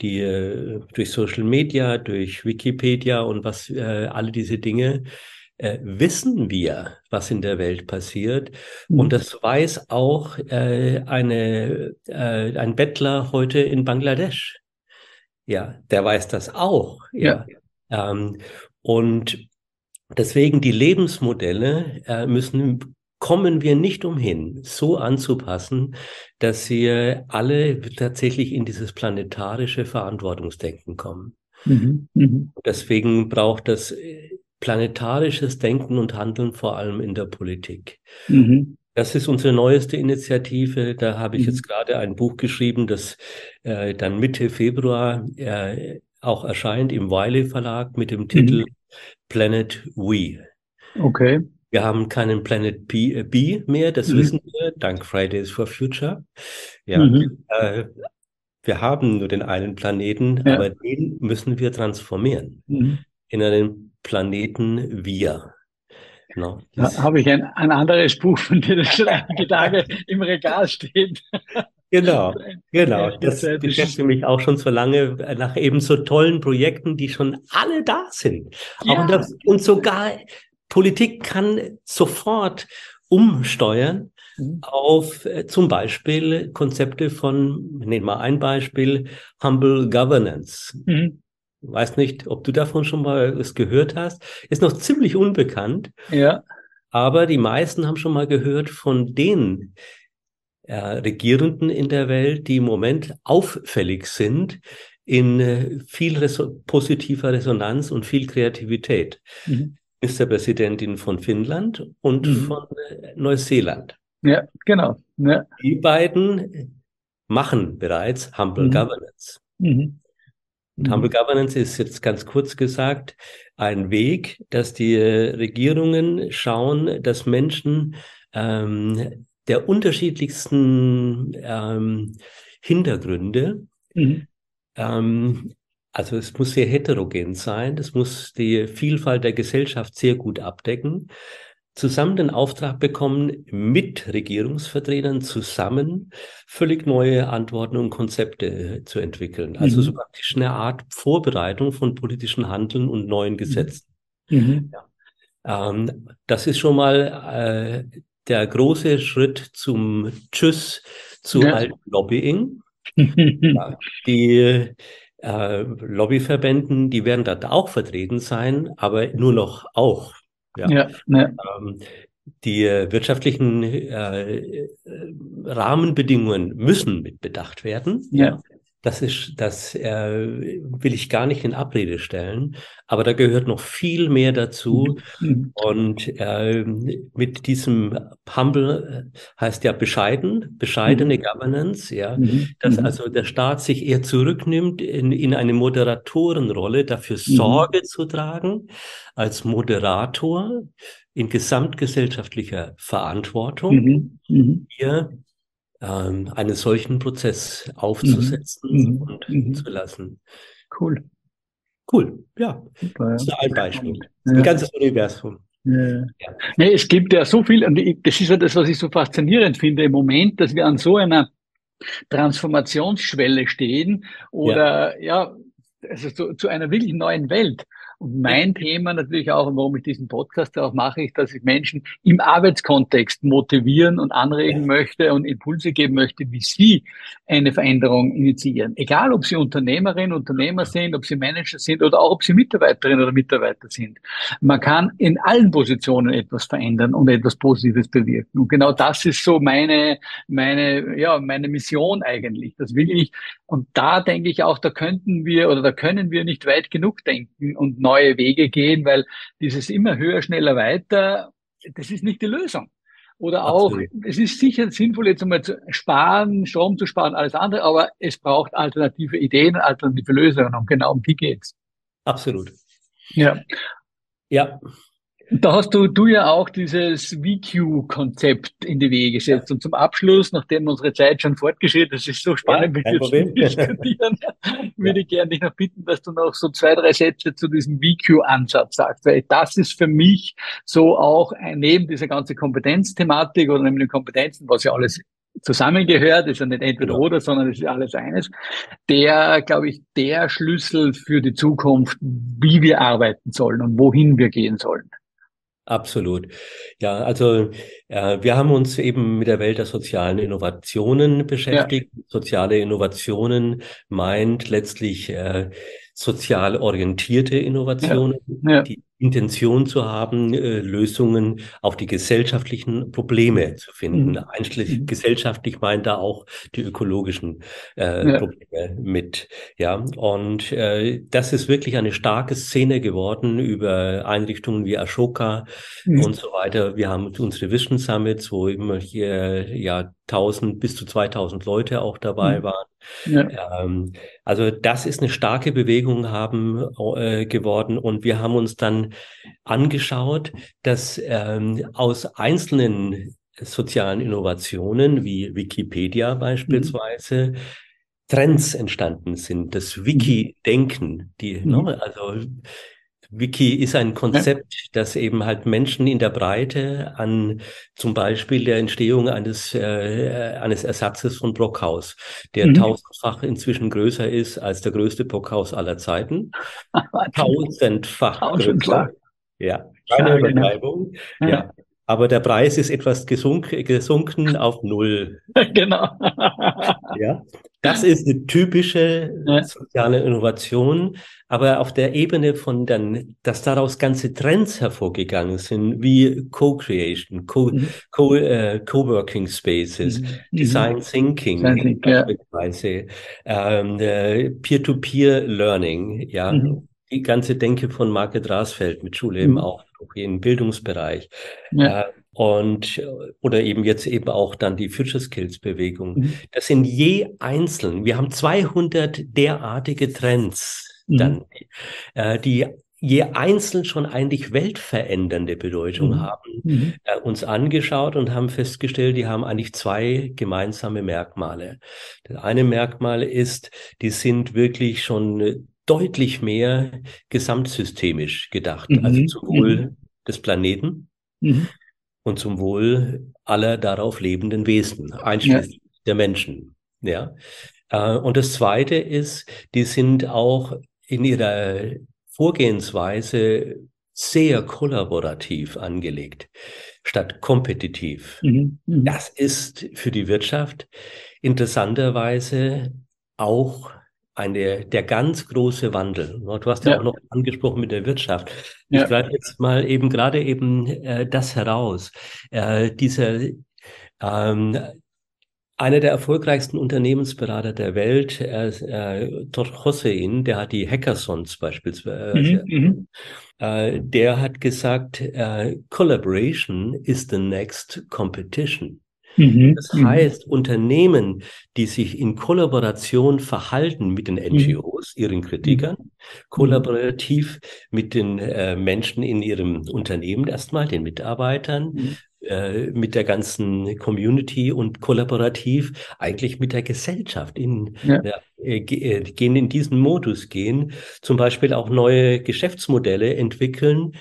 die äh, durch Social Media, durch Wikipedia und was äh, alle diese Dinge äh, wissen wir, was in der Welt passiert. Mhm. Und das weiß auch äh, eine, äh, ein Bettler heute in Bangladesch. Ja, der weiß das auch. Ja. ja. Ähm, und deswegen die Lebensmodelle äh, müssen kommen wir nicht umhin, so anzupassen, dass sie alle tatsächlich in dieses planetarische Verantwortungsdenken kommen. Mhm, mh. Deswegen braucht das äh, planetarisches Denken und Handeln, vor allem in der Politik. Mhm. Das ist unsere neueste Initiative. Da habe ich mhm. jetzt gerade ein Buch geschrieben, das äh, dann Mitte Februar äh, auch erscheint im Wiley Verlag mit dem Titel mhm. Planet We. Okay. Wir haben keinen Planet B, äh, B mehr, das mhm. wissen wir, dank Fridays for Future. Ja, mhm. äh, wir haben nur den einen Planeten, ja. aber den müssen wir transformieren mhm. in einen Planeten Wir. No, da habe ich ein, ein anderes Buch von dir, das schon einige [laughs] Tage im Regal steht. Genau, [laughs] genau. Das beschäftigt mich auch schon so lange nach eben so tollen Projekten, die schon alle da sind. Ja. Das, und sogar Politik kann sofort umsteuern mhm. auf äh, zum Beispiel Konzepte von, nehmen wir ein Beispiel, Humble Governance. Mhm weiß nicht, ob du davon schon mal es gehört hast, ist noch ziemlich unbekannt. Ja. Aber die meisten haben schon mal gehört von den äh, Regierenden in der Welt, die im Moment auffällig sind in äh, viel Reso positiver Resonanz und viel Kreativität. Mhm. Ministerpräsidentin von Finnland und mhm. von äh, Neuseeland. Ja, genau. Ja. Die beiden machen bereits Humble mhm. Governance. Mhm. Und Humble mhm. Governance ist jetzt ganz kurz gesagt ein Weg, dass die Regierungen schauen, dass Menschen ähm, der unterschiedlichsten ähm, Hintergründe, mhm. ähm, also es muss sehr heterogen sein, das muss die Vielfalt der Gesellschaft sehr gut abdecken, zusammen den Auftrag bekommen, mit Regierungsvertretern zusammen völlig neue Antworten und Konzepte zu entwickeln. Also mhm. so praktisch eine Art Vorbereitung von politischen Handeln und neuen Gesetzen. Mhm. Ja. Ähm, das ist schon mal äh, der große Schritt zum Tschüss zu ja. alten Lobbying. [laughs] ja, die äh, Lobbyverbänden, die werden da auch vertreten sein, aber nur noch auch. Ja. ja, ja. Ähm, die wirtschaftlichen äh, Rahmenbedingungen müssen mit bedacht werden. Ja. Das ist, das äh, will ich gar nicht in Abrede stellen, aber da gehört noch viel mehr dazu. Mhm. Und äh, mit diesem Humble äh, heißt ja bescheiden, bescheidene mhm. Governance, ja, mhm. dass mhm. also der Staat sich eher zurücknimmt in, in eine Moderatorenrolle, dafür mhm. Sorge zu tragen, als Moderator in gesamtgesellschaftlicher Verantwortung mhm. hier ähm, einen solchen Prozess aufzusetzen mhm. und mhm. zu lassen. Cool. Cool, ja. Super, ja. Das ist ein Beispiel. Ja. Ein ganzes Universum. Ja. ja. Nee, es gibt ja so viel, und das ist ja das, was ich so faszinierend finde im Moment, dass wir an so einer Transformationsschwelle stehen oder ja, ja also zu, zu einer wirklich neuen Welt. Und mein Thema natürlich auch, und warum ich diesen Podcast auch mache, ist, dass ich Menschen im Arbeitskontext motivieren und anregen möchte und Impulse geben möchte, wie sie eine Veränderung initiieren. Egal, ob sie Unternehmerin, Unternehmer sind, ob sie Manager sind oder auch ob sie Mitarbeiterin oder Mitarbeiter sind. Man kann in allen Positionen etwas verändern und etwas Positives bewirken. Und genau das ist so meine, meine, ja, meine Mission eigentlich. Das will ich. Und da denke ich auch, da könnten wir oder da können wir nicht weit genug denken und neu neue Wege gehen, weil dieses immer höher, schneller, weiter, das ist nicht die Lösung. Oder auch, Absolut. es ist sicher sinnvoll, jetzt einmal zu sparen, Strom zu sparen, alles andere, aber es braucht alternative Ideen, alternative Lösungen und genau um die geht's. Absolut. Ja. Ja, da hast du, du ja auch dieses VQ-Konzept in die Wege gesetzt. Und zum Abschluss, nachdem unsere Zeit schon fortgeschritten ist, ist so spannend, ja, mit dir zu diskutieren, [laughs] würde ich gerne dich noch bitten, dass du noch so zwei, drei Sätze zu diesem VQ-Ansatz sagst. Weil das ist für mich so auch ein, neben dieser ganzen Kompetenzthematik oder neben den Kompetenzen, was ja alles zusammengehört, ist ja nicht entweder genau. oder, sondern es ist alles eines, der, glaube ich, der Schlüssel für die Zukunft, wie wir arbeiten sollen und wohin wir gehen sollen. Absolut. Ja, also äh, wir haben uns eben mit der Welt der sozialen Innovationen beschäftigt. Ja. Soziale Innovationen meint letztlich äh, sozial orientierte Innovationen, ja. Ja. die Intention zu haben, äh, Lösungen auf die gesellschaftlichen Probleme zu finden. Mhm. Einschließlich mhm. gesellschaftlich meint da auch die ökologischen äh, ja. Probleme mit. Ja, und äh, das ist wirklich eine starke Szene geworden über Einrichtungen wie Ashoka mhm. und so weiter. Wir haben unsere Vision Summits, wo immer hier ja 1000 bis zu 2000 Leute auch dabei mhm. waren. Ja. Ähm, also das ist eine starke Bewegung haben äh, geworden und wir haben uns dann angeschaut, dass ähm, aus einzelnen sozialen Innovationen wie Wikipedia beispielsweise mhm. Trends entstanden sind, das mhm. Wiki-Denken, die, mhm. ne, also Wiki ist ein Konzept, das eben halt Menschen in der Breite an zum Beispiel der Entstehung eines, äh, eines Ersatzes von Brockhaus, der mhm. tausendfach inzwischen größer ist als der größte Brockhaus aller Zeiten. [laughs] Tausendfach größer. Ja, keine Übertreibung. Ja. ja. Aber der Preis ist etwas gesunk, gesunken auf Null. [laughs] genau. ja. Das ist eine typische soziale Innovation, aber auf der Ebene von dann, dass daraus ganze Trends hervorgegangen sind, wie Co-Creation, Co, mhm. Co, äh, Co-Working Spaces, mhm. Design Thinking, Design beispielsweise, ja. ähm, äh, Peer-to-Peer Learning, ja, mhm. die ganze Denke von Margret Rasfeld mit Schule im mhm. Aufbruch im Bildungsbereich. Ja. Äh, und oder eben jetzt eben auch dann die Future Skills Bewegung. Mhm. Das sind je einzeln. Wir haben 200 derartige Trends mhm. dann, äh, die je einzeln schon eigentlich weltverändernde Bedeutung mhm. haben, mhm. äh, uns angeschaut und haben festgestellt, die haben eigentlich zwei gemeinsame Merkmale. Das eine Merkmal ist, die sind wirklich schon deutlich mehr gesamtsystemisch gedacht, also sowohl mhm. des Planeten, mhm und zum Wohl aller darauf lebenden Wesen, einschließlich ja. der Menschen. Ja. Äh, und das Zweite ist, die sind auch in ihrer Vorgehensweise sehr kollaborativ angelegt, statt kompetitiv. Mhm. Mhm. Das ist für die Wirtschaft interessanterweise auch eine, der ganz große Wandel. Du hast ja, ja. auch noch angesprochen mit der Wirtschaft. Ich ja. greife jetzt mal eben gerade eben äh, das heraus. Äh, dieser ähm, einer der erfolgreichsten Unternehmensberater der Welt, äh, äh, Todd Hossein, der hat die Hackathons beispielsweise, mhm, mhm. äh, der hat gesagt, äh, Collaboration is the next competition. Mhm, das mhm. heißt, Unternehmen, die sich in Kollaboration verhalten mit den NGOs, mhm. ihren Kritikern, kollaborativ mit den äh, Menschen in ihrem Unternehmen erstmal, den Mitarbeitern, äh, mit der ganzen Community und kollaborativ eigentlich mit der Gesellschaft in, ja. äh, äh, gehen in diesen Modus gehen, zum Beispiel auch neue Geschäftsmodelle entwickeln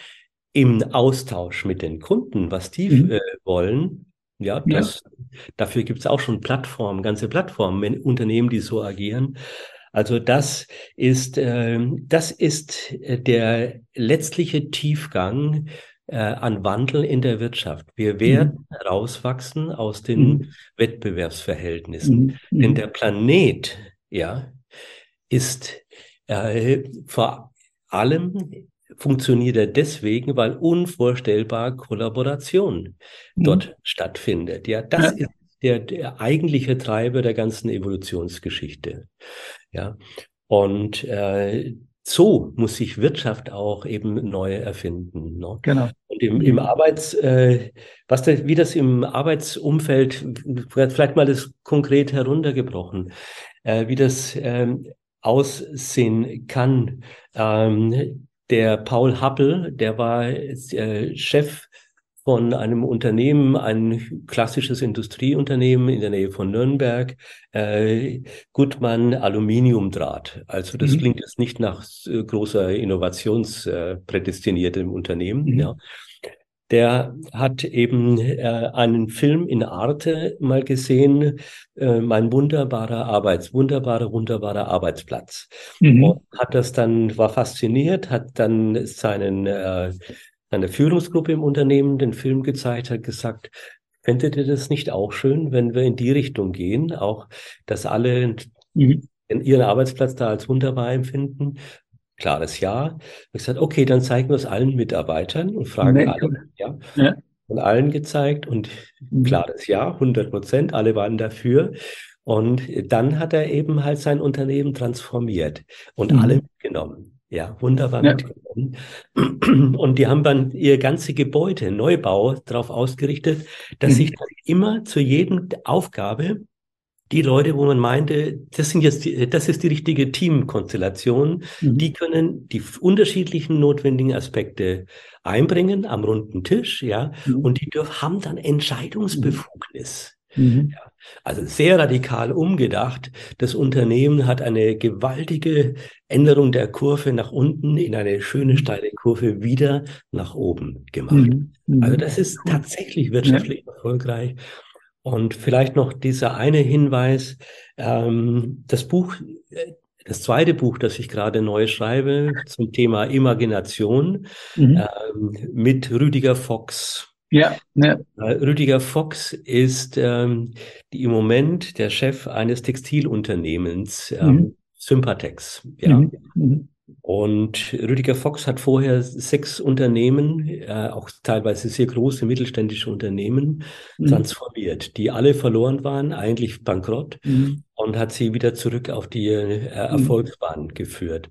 im Austausch mit den Kunden, was die mhm. äh, wollen. Ja, das, ja. dafür gibt es auch schon Plattformen, ganze Plattformen, Unternehmen, die so agieren. Also das ist, äh, das ist äh, der letztliche Tiefgang äh, an Wandel in der Wirtschaft. Wir werden mhm. rauswachsen aus den mhm. Wettbewerbsverhältnissen. Mhm. mhm. Denn der Planet, ja, ist äh, vor allem funktioniert er deswegen, weil unvorstellbar Kollaboration mhm. dort stattfindet. Ja, das ja. ist der, der eigentliche Treiber der ganzen Evolutionsgeschichte. Ja, und äh, so muss sich Wirtschaft auch eben neu erfinden. Ne? Genau. Und im, im Arbeits, äh, was da, wie das im Arbeitsumfeld, vielleicht mal das konkret heruntergebrochen, äh, wie das ähm, aussehen kann. Ähm, der Paul Happel, der war äh, Chef von einem Unternehmen, ein klassisches Industrieunternehmen in der Nähe von Nürnberg, äh, Gutmann Aluminiumdraht. Also das mhm. klingt jetzt nicht nach äh, großer innovationsprädestiniertem Unternehmen. Mhm. Ja. Der hat eben äh, einen Film in Arte mal gesehen, äh, mein wunderbarer Arbeits, wunderbarer, wunderbarer Arbeitsplatz. Mhm. Und hat das dann, war fasziniert, hat dann seinen äh, eine Führungsgruppe im Unternehmen den Film gezeigt, hat gesagt, fändet ihr das nicht auch schön, wenn wir in die Richtung gehen, auch dass alle mhm. ihren Arbeitsplatz da als wunderbar empfinden? Klares Ja. Ich gesagt, okay, dann zeigen wir es allen Mitarbeitern und fragen nee, alle. Ja. ja. Und allen gezeigt und mhm. klares Ja, 100 Prozent, alle waren dafür. Und dann hat er eben halt sein Unternehmen transformiert und mhm. alle mitgenommen. Ja, wunderbar ja. mitgenommen. [clears throat] Und die haben dann ihr ganze Gebäude, Neubau, darauf ausgerichtet, dass mhm. sich dann immer zu jedem Aufgabe die Leute, wo man meinte, das sind jetzt, die, das ist die richtige Teamkonstellation, mhm. die können die unterschiedlichen notwendigen Aspekte einbringen am runden Tisch, ja, mhm. und die dürfen, haben dann Entscheidungsbefugnis. Mhm. Ja, also sehr radikal umgedacht. Das Unternehmen hat eine gewaltige Änderung der Kurve nach unten in eine schöne steile Kurve wieder nach oben gemacht. Mhm. mhm. Also das ist tatsächlich wirtschaftlich ja. erfolgreich. Und vielleicht noch dieser eine Hinweis, ähm, das Buch, äh, das zweite Buch, das ich gerade neu schreibe zum Thema Imagination mhm. ähm, mit Rüdiger Fox. Ja, ja. Äh, Rüdiger Fox ist ähm, die, im Moment der Chef eines Textilunternehmens, ähm, mhm. Sympatex. Ja. Mhm. Mhm. Und Rüdiger Fox hat vorher sechs Unternehmen, äh, auch teilweise sehr große mittelständische Unternehmen, mhm. transformiert, die alle verloren waren, eigentlich bankrott, mhm. und hat sie wieder zurück auf die äh, Erfolgsbahn geführt.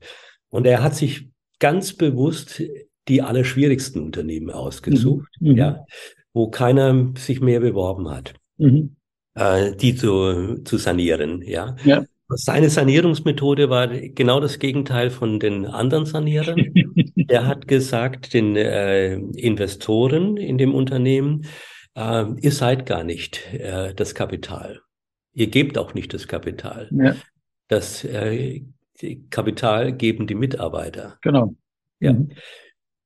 Und er hat sich ganz bewusst die allerschwierigsten Unternehmen ausgesucht, mhm. mhm. ja, wo keiner sich mehr beworben hat, mhm. äh, die zu, zu sanieren, ja. ja. Seine Sanierungsmethode war genau das Gegenteil von den anderen Sanierern. [laughs] er hat gesagt den äh, Investoren in dem Unternehmen, äh, ihr seid gar nicht äh, das Kapital. Ihr gebt auch nicht das Kapital. Ja. Das äh, Kapital geben die Mitarbeiter. Genau. Ja. Mhm.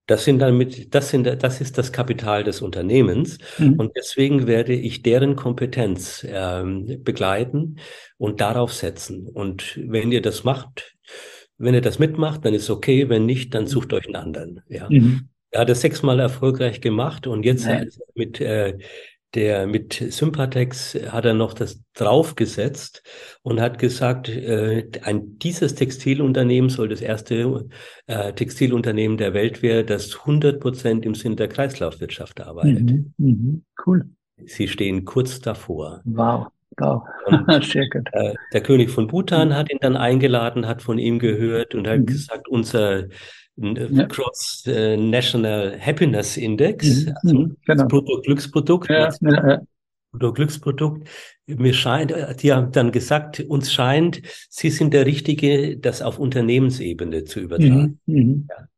Das sind damit, das sind, das ist das Kapital des Unternehmens. Mhm. Und deswegen werde ich deren Kompetenz ähm, begleiten und darauf setzen. Und wenn ihr das macht, wenn ihr das mitmacht, dann ist okay. Wenn nicht, dann sucht euch einen anderen. Ja. Mhm. Er hat das sechsmal erfolgreich gemacht und jetzt ja. mit äh, der mit Sympatex hat er noch das draufgesetzt und hat gesagt, äh, ein, dieses Textilunternehmen soll das erste äh, Textilunternehmen der Welt werden, das 100 Prozent im Sinn der Kreislaufwirtschaft arbeitet. Mhm, mh, cool. Sie stehen kurz davor. Wow. Wow. Und, [laughs] Sehr gut. Äh, der König von Bhutan hat ihn dann eingeladen, hat von ihm gehört und hat mhm. gesagt, unser ja. Cross äh, National Happiness Index, mhm. also mhm. genau. Brutto Glücksprodukt. Ja, ja. Brutto-Glücksprodukt. Mir scheint, äh, die haben dann gesagt, uns scheint, Sie sind der Richtige, das auf Unternehmensebene zu übertragen. Mhm. Mhm. Ja.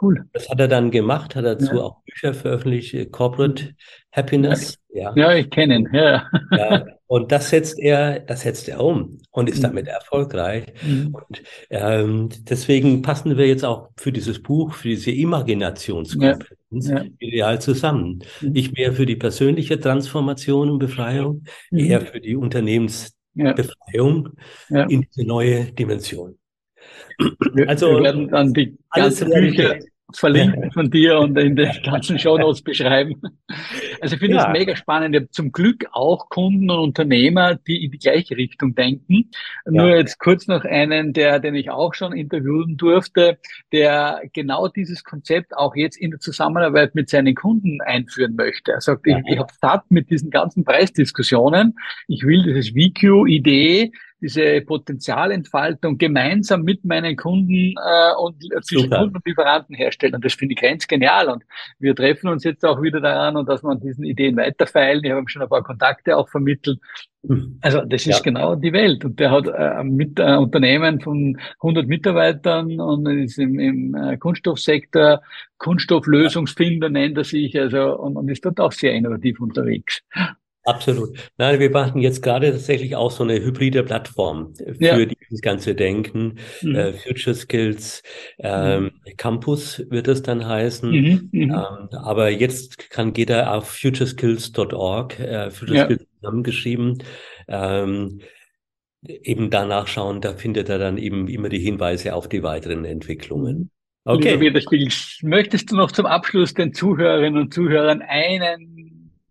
Cool. Das hat er dann gemacht, hat dazu ja. auch Bücher veröffentlicht, äh, Corporate Happiness. Ja, ja ich kenne ihn. Ja. ja. [laughs] Und das setzt er, das setzt er um und ist mhm. damit erfolgreich. Mhm. Und ähm, deswegen passen wir jetzt auch für dieses Buch, für diese Imaginationskompetenz ja. ideal zusammen. Mhm. Ich mehr für die persönliche Transformation und Befreiung, mhm. eher für die Unternehmensbefreiung in diese neue Dimension. Wir, also, wir werden dann die ganze Bücher verlinken von dir und in den ganzen Shownotes beschreiben. Also ich finde ja. das mega spannend. Ich habe zum Glück auch Kunden und Unternehmer, die in die gleiche Richtung denken. Ja. Nur jetzt kurz noch einen, der, den ich auch schon interviewen durfte, der genau dieses Konzept auch jetzt in der Zusammenarbeit mit seinen Kunden einführen möchte. Er sagt, ja. ich, ich habe satt mit diesen ganzen Preisdiskussionen. Ich will dieses VQ-Idee diese Potenzialentfaltung gemeinsam mit meinen Kunden äh, und zwischen Kunden und Lieferanten herstellen. Und das finde ich ganz genial. Und wir treffen uns jetzt auch wieder daran und dass man diesen Ideen weiterfeilen. Ich habe schon ein paar Kontakte auch vermittelt. Hm. Also das ist ja. genau die Welt. Und der hat äh, mit äh, Unternehmen von 100 Mitarbeitern und ist im, im äh, Kunststoffsektor Kunststofflösungsfinder nennt er sich. Also und, und ist dort auch sehr innovativ unterwegs. Absolut. Nein, wir machen jetzt gerade tatsächlich auch so eine hybride Plattform für ja. dieses ganze Denken. Mhm. Äh, Future Skills ähm, mhm. Campus wird es dann heißen. Mhm. mhm. Ähm, aber jetzt kann jeder auf futureskills.org, äh, Future ja. Skills zusammengeschrieben, ähm, eben danach schauen. Da findet er dann eben immer die Hinweise auf die weiteren Entwicklungen. Okay. Möchtest du noch zum Abschluss den Zuhörerinnen und Zuhörern einen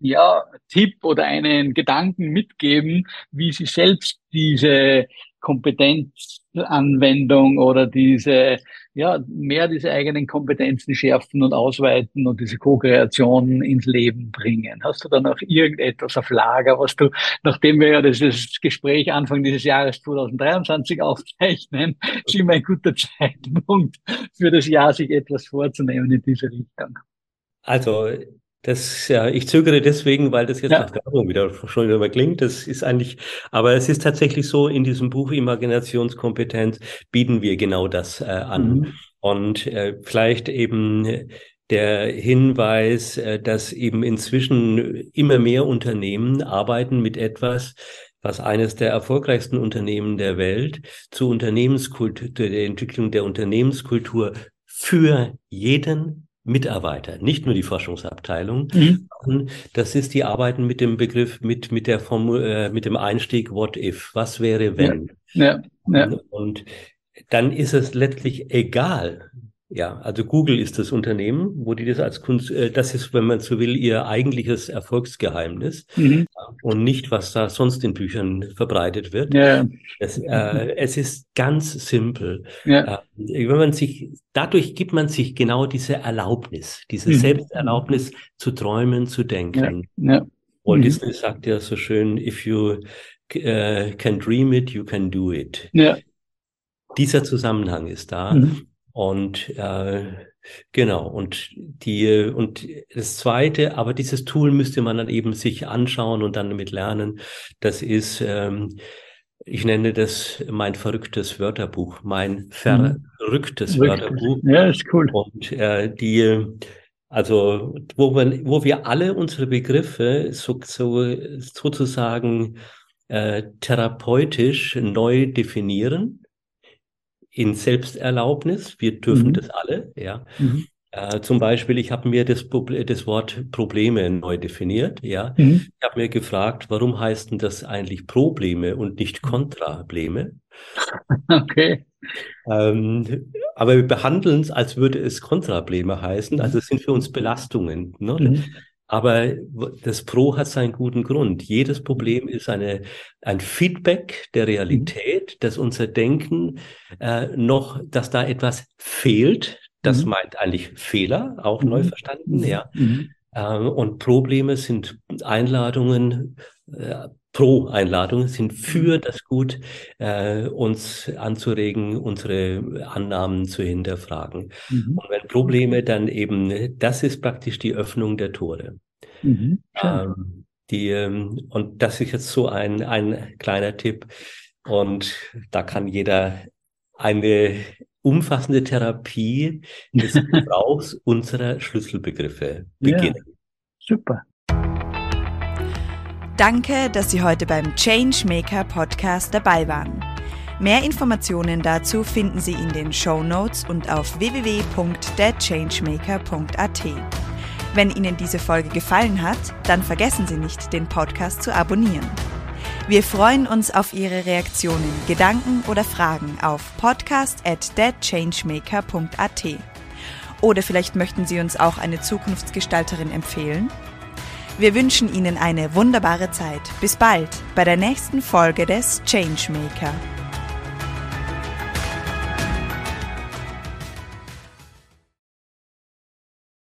ja, Tipp oder einen Gedanken mitgeben, wie sie selbst diese Kompetenzanwendung oder diese, ja, mehr diese eigenen Kompetenzen schärfen und ausweiten und diese Co-Kreation ins Leben bringen. Hast du da noch irgendetwas auf Lager, was du, nachdem wir ja dieses Gespräch Anfang dieses Jahres 2023 aufzeichnen, [laughs] ist immer ein guter Zeitpunkt für das Jahr, sich etwas vorzunehmen in diese Richtung? Also das, ja, ich zögere deswegen, weil das jetzt ja. nach Werbung wieder schon wieder klingt. Das ist eigentlich, aber es ist tatsächlich so, in diesem Buch Imaginationskompetenz bieten wir genau das äh, an. Mhm. Und äh, vielleicht eben der Hinweis, äh, dass eben inzwischen immer mehr Unternehmen arbeiten mit etwas, was eines der erfolgreichsten Unternehmen der Welt zur Unternehmenskultur, der Entwicklung der Unternehmenskultur für jeden Mitarbeiter, nicht nur die Forschungsabteilung. Mhm. Das ist die Arbeiten mit dem Begriff, mit, mit der Formul, äh, mit dem Einstieg What if? Was wäre wenn? Ja, ja, ja. Und dann ist es letztlich egal, ja, also Google ist das Unternehmen, wo die das als Kunst, äh, das ist, wenn man so will, ihr eigentliches Erfolgsgeheimnis mhm. und nicht, was da sonst in Büchern verbreitet wird. Ja. Das, äh, es ist ganz simpel. Ja. Äh, wenn man sich, dadurch gibt man sich genau diese Erlaubnis, diese mhm. Selbsterlaubnis zu träumen, zu denken. Ja. Ja. Walt mhm. Disney sagt ja so schön, if you uh, can dream it, you can do it. Ja. Dieser Zusammenhang ist da. Mhm. Und äh, genau, und die, und das zweite, aber dieses Tool müsste man dann eben sich anschauen und dann damit lernen. Das ist, ähm, ich nenne das mein verrücktes Wörterbuch, mein mhm. verrücktes mhm. Wörterbuch. Ja, ist cool. Und äh, die, also wo man, wo wir alle unsere Begriffe so, so sozusagen äh, therapeutisch neu definieren in Selbsterlaubnis. Wir dürfen mhm. das alle, ja. Mhm. Äh, zum Beispiel, ich habe mir das, das, Wort Probleme neu definiert, ja. Mhm. Ich habe mir gefragt, warum heißt denn das eigentlich Probleme und nicht Kontrableme? Okay. Ähm, aber wir behandeln es, als würde es Kontrableme heißen. Also es sind für uns Belastungen. Ne? Mhm. Aber das Pro hat seinen guten Grund. Jedes Problem ist eine, ein Feedback der Realität, dass unser Denken äh, noch, dass da etwas fehlt. Das mhm. meint eigentlich Fehler, auch mhm. neu verstanden, ja. Mhm. Äh, und Probleme sind Einladungen, äh, Pro-Einladungen sind für mhm. das Gut, äh, uns anzuregen, unsere Annahmen zu hinterfragen. Mhm. Und wenn Probleme dann eben, das ist praktisch die Öffnung der Tore. Mhm. Ähm, die, ähm, und das ist jetzt so ein, ein kleiner Tipp. Und da kann jeder eine umfassende Therapie des [laughs] Gebrauchs unserer Schlüsselbegriffe beginnen. Ja, super. Danke, dass Sie heute beim Changemaker Podcast dabei waren. Mehr Informationen dazu finden Sie in den Show Notes und auf www.thechangemaker.at. Wenn Ihnen diese Folge gefallen hat, dann vergessen Sie nicht, den Podcast zu abonnieren. Wir freuen uns auf Ihre Reaktionen, Gedanken oder Fragen auf podcast at thechangemaker.at. Oder vielleicht möchten Sie uns auch eine Zukunftsgestalterin empfehlen? Wir wünschen Ihnen eine wunderbare Zeit. Bis bald bei der nächsten Folge des Changemaker.